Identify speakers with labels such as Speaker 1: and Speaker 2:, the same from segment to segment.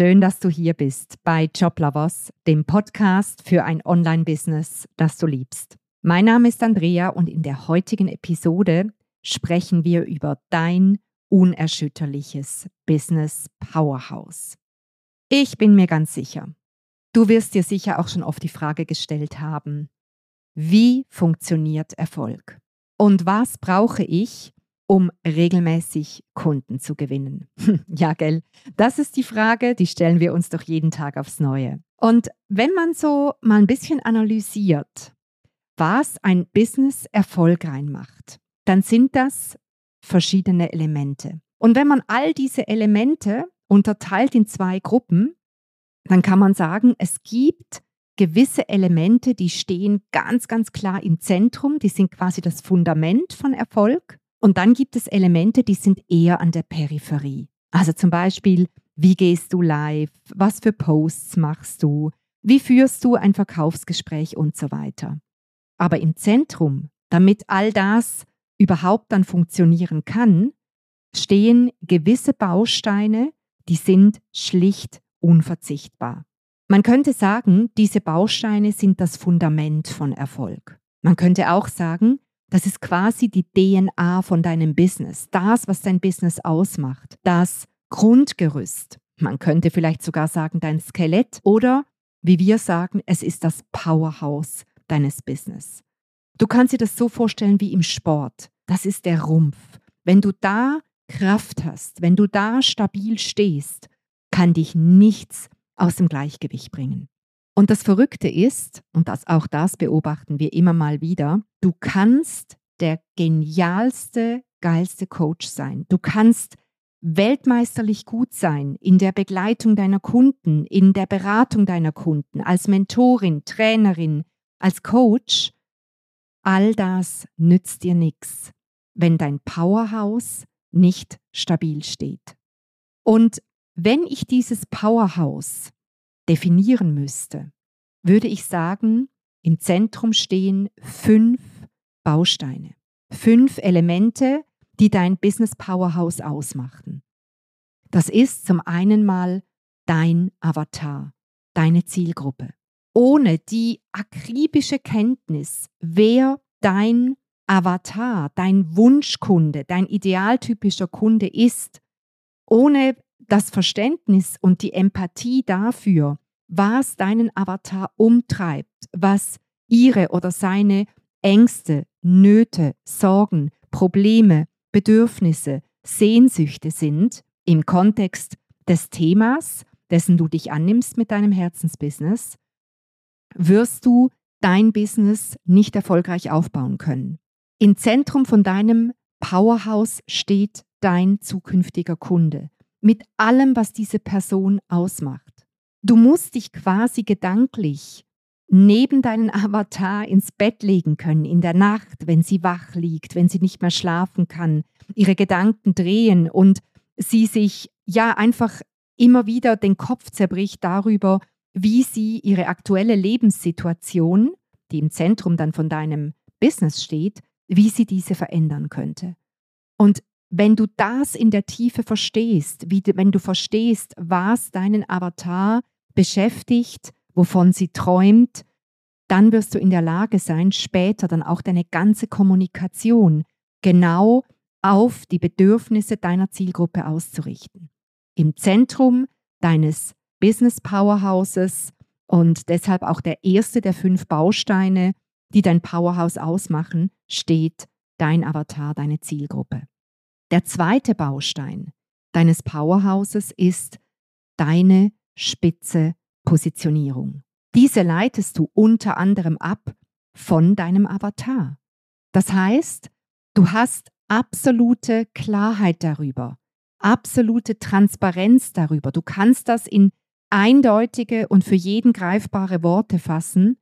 Speaker 1: Schön, dass du hier bist bei Joblovers, dem Podcast für ein Online-Business, das du liebst. Mein Name ist Andrea und in der heutigen Episode sprechen wir über dein unerschütterliches Business Powerhouse. Ich bin mir ganz sicher, du wirst dir sicher auch schon oft die Frage gestellt haben, wie funktioniert Erfolg? Und was brauche ich, um regelmäßig Kunden zu gewinnen? ja, gell? Das ist die Frage, die stellen wir uns doch jeden Tag aufs Neue. Und wenn man so mal ein bisschen analysiert, was ein Business erfolgreich macht, dann sind das verschiedene Elemente. Und wenn man all diese Elemente unterteilt in zwei Gruppen, dann kann man sagen, es gibt gewisse Elemente, die stehen ganz, ganz klar im Zentrum, die sind quasi das Fundament von Erfolg. Und dann gibt es Elemente, die sind eher an der Peripherie. Also zum Beispiel, wie gehst du live? Was für Posts machst du? Wie führst du ein Verkaufsgespräch und so weiter? Aber im Zentrum, damit all das überhaupt dann funktionieren kann, stehen gewisse Bausteine, die sind schlicht unverzichtbar. Man könnte sagen, diese Bausteine sind das Fundament von Erfolg. Man könnte auch sagen, das ist quasi die DNA von deinem Business, das, was dein Business ausmacht, das Grundgerüst. Man könnte vielleicht sogar sagen, dein Skelett oder, wie wir sagen, es ist das Powerhouse deines Business. Du kannst dir das so vorstellen wie im Sport. Das ist der Rumpf. Wenn du da Kraft hast, wenn du da stabil stehst, kann dich nichts aus dem Gleichgewicht bringen. Und das Verrückte ist, und das, auch das beobachten wir immer mal wieder, du kannst der genialste, geilste Coach sein. Du kannst weltmeisterlich gut sein in der Begleitung deiner Kunden, in der Beratung deiner Kunden, als Mentorin, Trainerin, als Coach. All das nützt dir nichts, wenn dein Powerhouse nicht stabil steht. Und wenn ich dieses Powerhouse definieren müsste, würde ich sagen, im Zentrum stehen fünf Bausteine, fünf Elemente, die dein Business Powerhouse ausmachten. Das ist zum einen mal dein Avatar, deine Zielgruppe. Ohne die akribische Kenntnis, wer dein Avatar, dein Wunschkunde, dein idealtypischer Kunde ist, ohne das Verständnis und die Empathie dafür, was deinen Avatar umtreibt, was ihre oder seine Ängste, Nöte, Sorgen, Probleme, Bedürfnisse, Sehnsüchte sind im Kontext des Themas, dessen du dich annimmst mit deinem Herzensbusiness, wirst du dein Business nicht erfolgreich aufbauen können. Im Zentrum von deinem Powerhouse steht dein zukünftiger Kunde mit allem, was diese Person ausmacht. Du musst dich quasi gedanklich neben deinen Avatar ins Bett legen können in der Nacht, wenn sie wach liegt, wenn sie nicht mehr schlafen kann, ihre Gedanken drehen und sie sich ja einfach immer wieder den Kopf zerbricht darüber, wie sie ihre aktuelle Lebenssituation, die im Zentrum dann von deinem Business steht, wie sie diese verändern könnte. Und wenn du das in der Tiefe verstehst, wie, wenn du verstehst, was deinen Avatar beschäftigt, wovon sie träumt, dann wirst du in der Lage sein, später dann auch deine ganze Kommunikation genau auf die Bedürfnisse deiner Zielgruppe auszurichten. Im Zentrum deines Business Powerhouses und deshalb auch der erste der fünf Bausteine, die dein Powerhouse ausmachen, steht dein Avatar, deine Zielgruppe. Der zweite Baustein deines Powerhouses ist deine spitze Positionierung. Diese leitest du unter anderem ab von deinem Avatar. Das heißt, du hast absolute Klarheit darüber, absolute Transparenz darüber. Du kannst das in eindeutige und für jeden greifbare Worte fassen,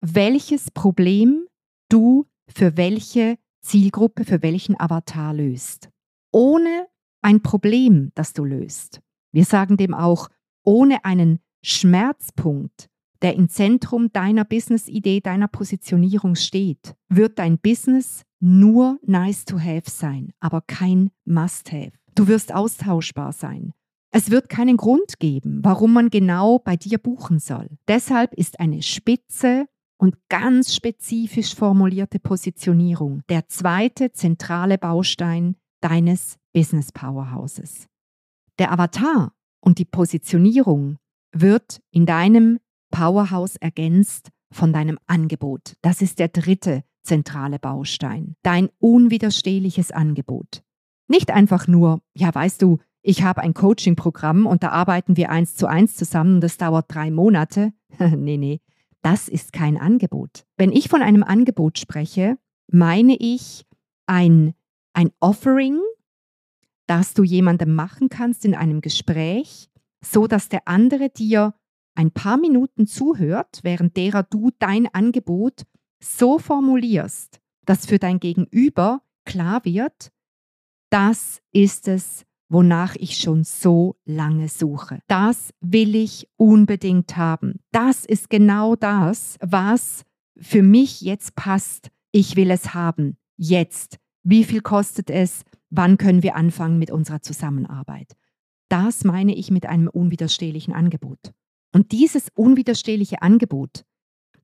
Speaker 1: welches Problem du für welche Zielgruppe, für welchen Avatar löst ohne ein Problem, das du löst. Wir sagen dem auch, ohne einen Schmerzpunkt, der im Zentrum deiner Business-Idee, deiner Positionierung steht, wird dein Business nur nice to have sein, aber kein must have. Du wirst austauschbar sein. Es wird keinen Grund geben, warum man genau bei dir buchen soll. Deshalb ist eine spitze und ganz spezifisch formulierte Positionierung der zweite zentrale Baustein deines Business Powerhouses. Der Avatar und die Positionierung wird in deinem Powerhouse ergänzt von deinem Angebot. Das ist der dritte zentrale Baustein. Dein unwiderstehliches Angebot. Nicht einfach nur, ja, weißt du, ich habe ein Coaching-Programm und da arbeiten wir eins zu eins zusammen und das dauert drei Monate. nee, nee, das ist kein Angebot. Wenn ich von einem Angebot spreche, meine ich ein, ein Offering, das du jemandem machen kannst in einem Gespräch, so dass der andere dir ein paar Minuten zuhört, während derer du dein Angebot so formulierst, dass für dein Gegenüber klar wird, das ist es, wonach ich schon so lange suche. Das will ich unbedingt haben. Das ist genau das, was für mich jetzt passt. Ich will es haben. Jetzt. Wie viel kostet es? Wann können wir anfangen mit unserer Zusammenarbeit? Das meine ich mit einem unwiderstehlichen Angebot. Und dieses unwiderstehliche Angebot,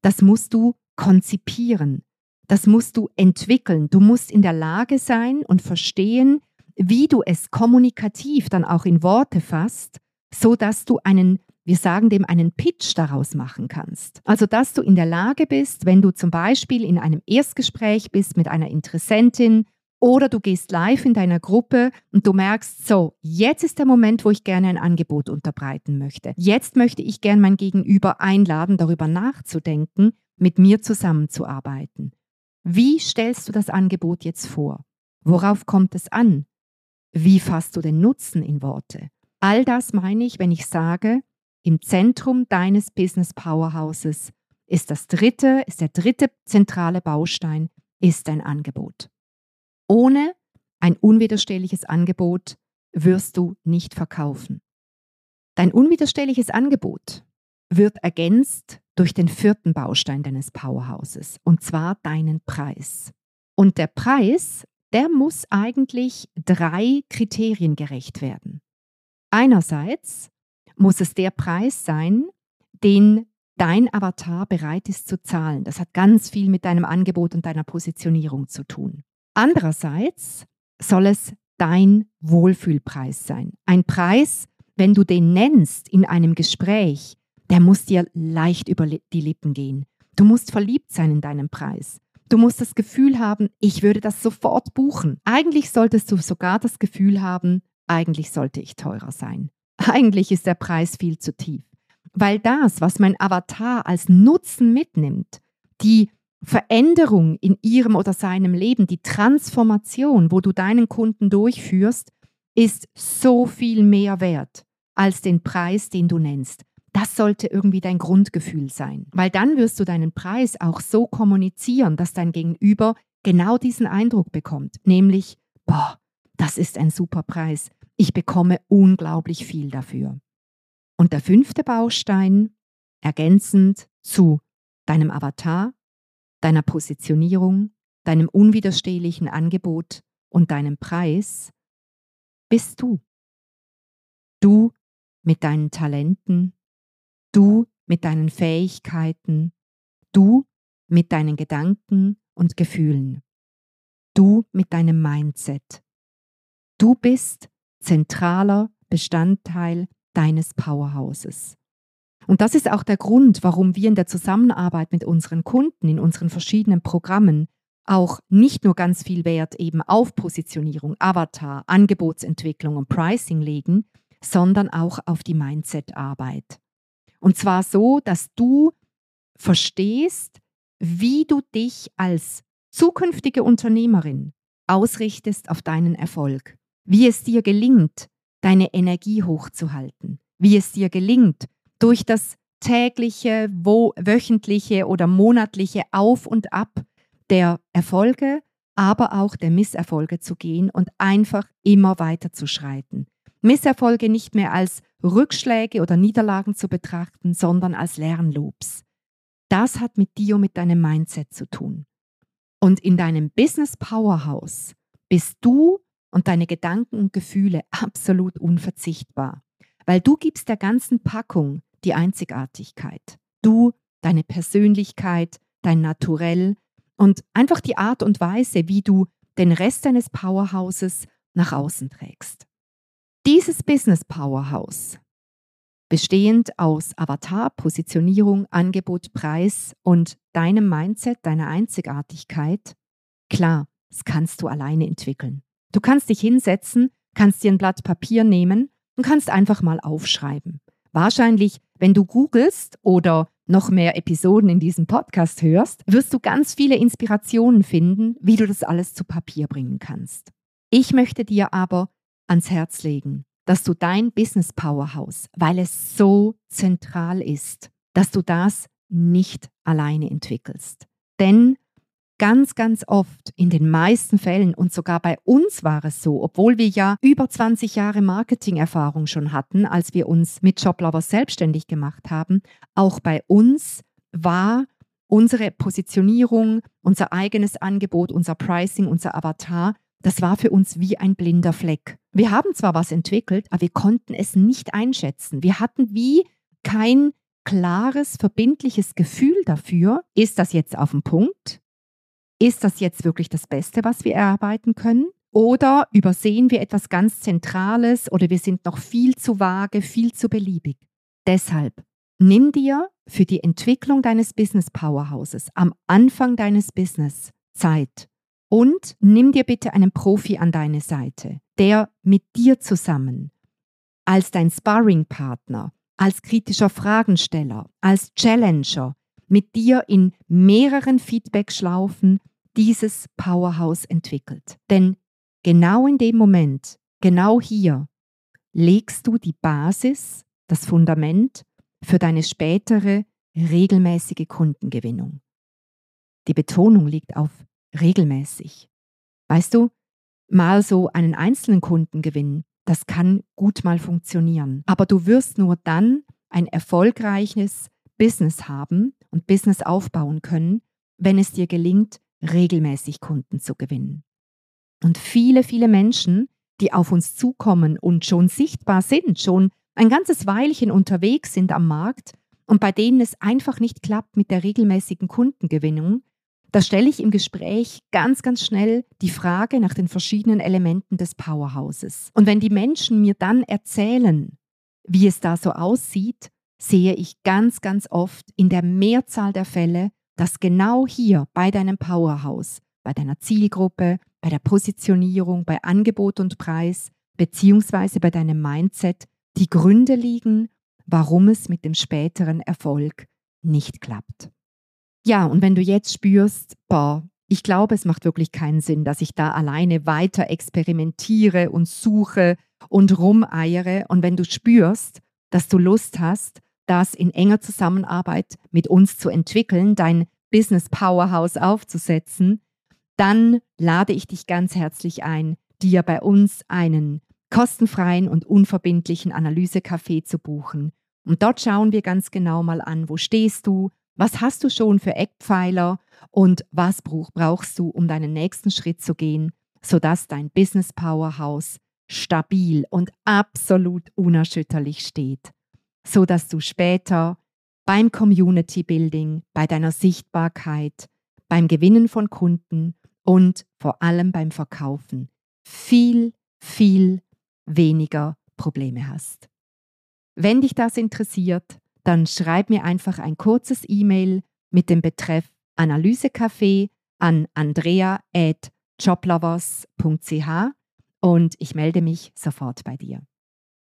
Speaker 1: das musst du konzipieren. Das musst du entwickeln. Du musst in der Lage sein und verstehen, wie du es kommunikativ dann auch in Worte fasst, so dass du einen wir sagen dem einen Pitch daraus machen kannst. Also, dass du in der Lage bist, wenn du zum Beispiel in einem Erstgespräch bist mit einer Interessentin oder du gehst live in deiner Gruppe und du merkst, so, jetzt ist der Moment, wo ich gerne ein Angebot unterbreiten möchte. Jetzt möchte ich gerne mein Gegenüber einladen, darüber nachzudenken, mit mir zusammenzuarbeiten. Wie stellst du das Angebot jetzt vor? Worauf kommt es an? Wie fasst du den Nutzen in Worte? All das meine ich, wenn ich sage, im Zentrum deines Business Powerhouses ist das dritte, ist der dritte zentrale Baustein, ist dein Angebot. Ohne ein unwiderstehliches Angebot wirst du nicht verkaufen. Dein unwiderstehliches Angebot wird ergänzt durch den vierten Baustein deines Powerhouses, und zwar deinen Preis. Und der Preis der muss eigentlich drei Kriterien gerecht werden. Einerseits muss es der Preis sein, den dein Avatar bereit ist zu zahlen. Das hat ganz viel mit deinem Angebot und deiner Positionierung zu tun. Andererseits soll es dein Wohlfühlpreis sein. Ein Preis, wenn du den nennst in einem Gespräch, der muss dir leicht über die Lippen gehen. Du musst verliebt sein in deinem Preis. Du musst das Gefühl haben, ich würde das sofort buchen. Eigentlich solltest du sogar das Gefühl haben, eigentlich sollte ich teurer sein. Eigentlich ist der Preis viel zu tief. Weil das, was mein Avatar als Nutzen mitnimmt, die Veränderung in ihrem oder seinem Leben, die Transformation, wo du deinen Kunden durchführst, ist so viel mehr wert als den Preis, den du nennst. Das sollte irgendwie dein Grundgefühl sein, weil dann wirst du deinen Preis auch so kommunizieren, dass dein Gegenüber genau diesen Eindruck bekommt, nämlich, boah, das ist ein super Preis, ich bekomme unglaublich viel dafür. Und der fünfte Baustein, ergänzend zu deinem Avatar, deiner Positionierung, deinem unwiderstehlichen Angebot und deinem Preis, bist du. Du mit deinen Talenten, Du mit deinen Fähigkeiten, du mit deinen Gedanken und Gefühlen, du mit deinem Mindset. Du bist zentraler Bestandteil deines Powerhouses. Und das ist auch der Grund, warum wir in der Zusammenarbeit mit unseren Kunden in unseren verschiedenen Programmen auch nicht nur ganz viel Wert eben auf Positionierung, Avatar, Angebotsentwicklung und Pricing legen, sondern auch auf die Mindset-Arbeit. Und zwar so, dass du verstehst, wie du dich als zukünftige Unternehmerin ausrichtest auf deinen Erfolg, wie es dir gelingt, deine Energie hochzuhalten, wie es dir gelingt, durch das tägliche, wo, wöchentliche oder monatliche Auf und Ab der Erfolge, aber auch der Misserfolge zu gehen und einfach immer weiter zu schreiten. Misserfolge nicht mehr als Rückschläge oder Niederlagen zu betrachten, sondern als Lernloops. Das hat mit dir und mit deinem Mindset zu tun. Und in deinem Business Powerhouse bist du und deine Gedanken und Gefühle absolut unverzichtbar. weil du gibst der ganzen Packung die Einzigartigkeit. Du, deine Persönlichkeit, dein Naturell und einfach die Art und Weise, wie du den Rest deines Powerhouses nach außen trägst. Dieses Business Powerhouse, bestehend aus Avatar, Positionierung, Angebot, Preis und deinem Mindset, deiner Einzigartigkeit, klar, das kannst du alleine entwickeln. Du kannst dich hinsetzen, kannst dir ein Blatt Papier nehmen und kannst einfach mal aufschreiben. Wahrscheinlich, wenn du googelst oder noch mehr Episoden in diesem Podcast hörst, wirst du ganz viele Inspirationen finden, wie du das alles zu Papier bringen kannst. Ich möchte dir aber ans Herz legen, dass du dein Business Powerhouse, weil es so zentral ist, dass du das nicht alleine entwickelst. Denn ganz, ganz oft, in den meisten Fällen und sogar bei uns war es so, obwohl wir ja über 20 Jahre Marketingerfahrung schon hatten, als wir uns mit Joblovers selbstständig gemacht haben, auch bei uns war unsere Positionierung, unser eigenes Angebot, unser Pricing, unser Avatar, das war für uns wie ein blinder Fleck. Wir haben zwar was entwickelt, aber wir konnten es nicht einschätzen. Wir hatten wie kein klares, verbindliches Gefühl dafür, ist das jetzt auf dem Punkt? Ist das jetzt wirklich das Beste, was wir erarbeiten können? Oder übersehen wir etwas ganz Zentrales oder wir sind noch viel zu vage, viel zu beliebig? Deshalb nimm dir für die Entwicklung deines Business Powerhouses am Anfang deines Business Zeit und nimm dir bitte einen Profi an deine Seite, der mit dir zusammen als dein Sparring-Partner, als kritischer Fragensteller, als Challenger mit dir in mehreren Feedback-Schlaufen dieses Powerhouse entwickelt. Denn genau in dem Moment, genau hier, legst du die Basis, das Fundament für deine spätere regelmäßige Kundengewinnung. Die Betonung liegt auf regelmäßig. Weißt du, mal so einen einzelnen Kunden gewinnen, das kann gut mal funktionieren. Aber du wirst nur dann ein erfolgreiches Business haben und Business aufbauen können, wenn es dir gelingt, regelmäßig Kunden zu gewinnen. Und viele, viele Menschen, die auf uns zukommen und schon sichtbar sind, schon ein ganzes Weilchen unterwegs sind am Markt und bei denen es einfach nicht klappt mit der regelmäßigen Kundengewinnung, da stelle ich im Gespräch ganz, ganz schnell die Frage nach den verschiedenen Elementen des Powerhouses. Und wenn die Menschen mir dann erzählen, wie es da so aussieht, sehe ich ganz, ganz oft in der Mehrzahl der Fälle, dass genau hier bei deinem Powerhouse, bei deiner Zielgruppe, bei der Positionierung, bei Angebot und Preis, beziehungsweise bei deinem Mindset die Gründe liegen, warum es mit dem späteren Erfolg nicht klappt. Ja, und wenn du jetzt spürst, boah, ich glaube, es macht wirklich keinen Sinn, dass ich da alleine weiter experimentiere und suche und rumeiere. Und wenn du spürst, dass du Lust hast, das in enger Zusammenarbeit mit uns zu entwickeln, dein Business Powerhouse aufzusetzen, dann lade ich dich ganz herzlich ein, dir bei uns einen kostenfreien und unverbindlichen Analysecafé zu buchen. Und dort schauen wir ganz genau mal an, wo stehst du, was hast du schon für Eckpfeiler und was brauchst du, um deinen nächsten Schritt zu gehen, sodass dein Business Powerhouse stabil und absolut unerschütterlich steht, sodass du später beim Community Building, bei deiner Sichtbarkeit, beim Gewinnen von Kunden und vor allem beim Verkaufen viel, viel weniger Probleme hast. Wenn dich das interessiert, dann schreib mir einfach ein kurzes E-Mail mit dem Betreff Analysecafé an andrea.joblovers.ch und ich melde mich sofort bei dir.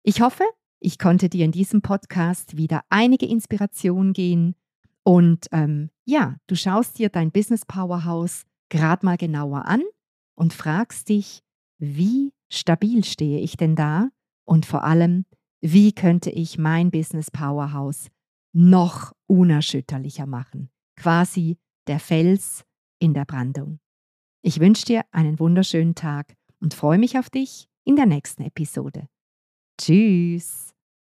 Speaker 1: Ich hoffe, ich konnte dir in diesem Podcast wieder einige Inspirationen gehen und ähm, ja, du schaust dir dein Business Powerhouse gerade mal genauer an und fragst dich, wie stabil stehe ich denn da und vor allem, wie könnte ich mein Business Powerhouse noch unerschütterlicher machen. Quasi der Fels in der Brandung. Ich wünsche dir einen wunderschönen Tag und freue mich auf dich in der nächsten Episode. Tschüss.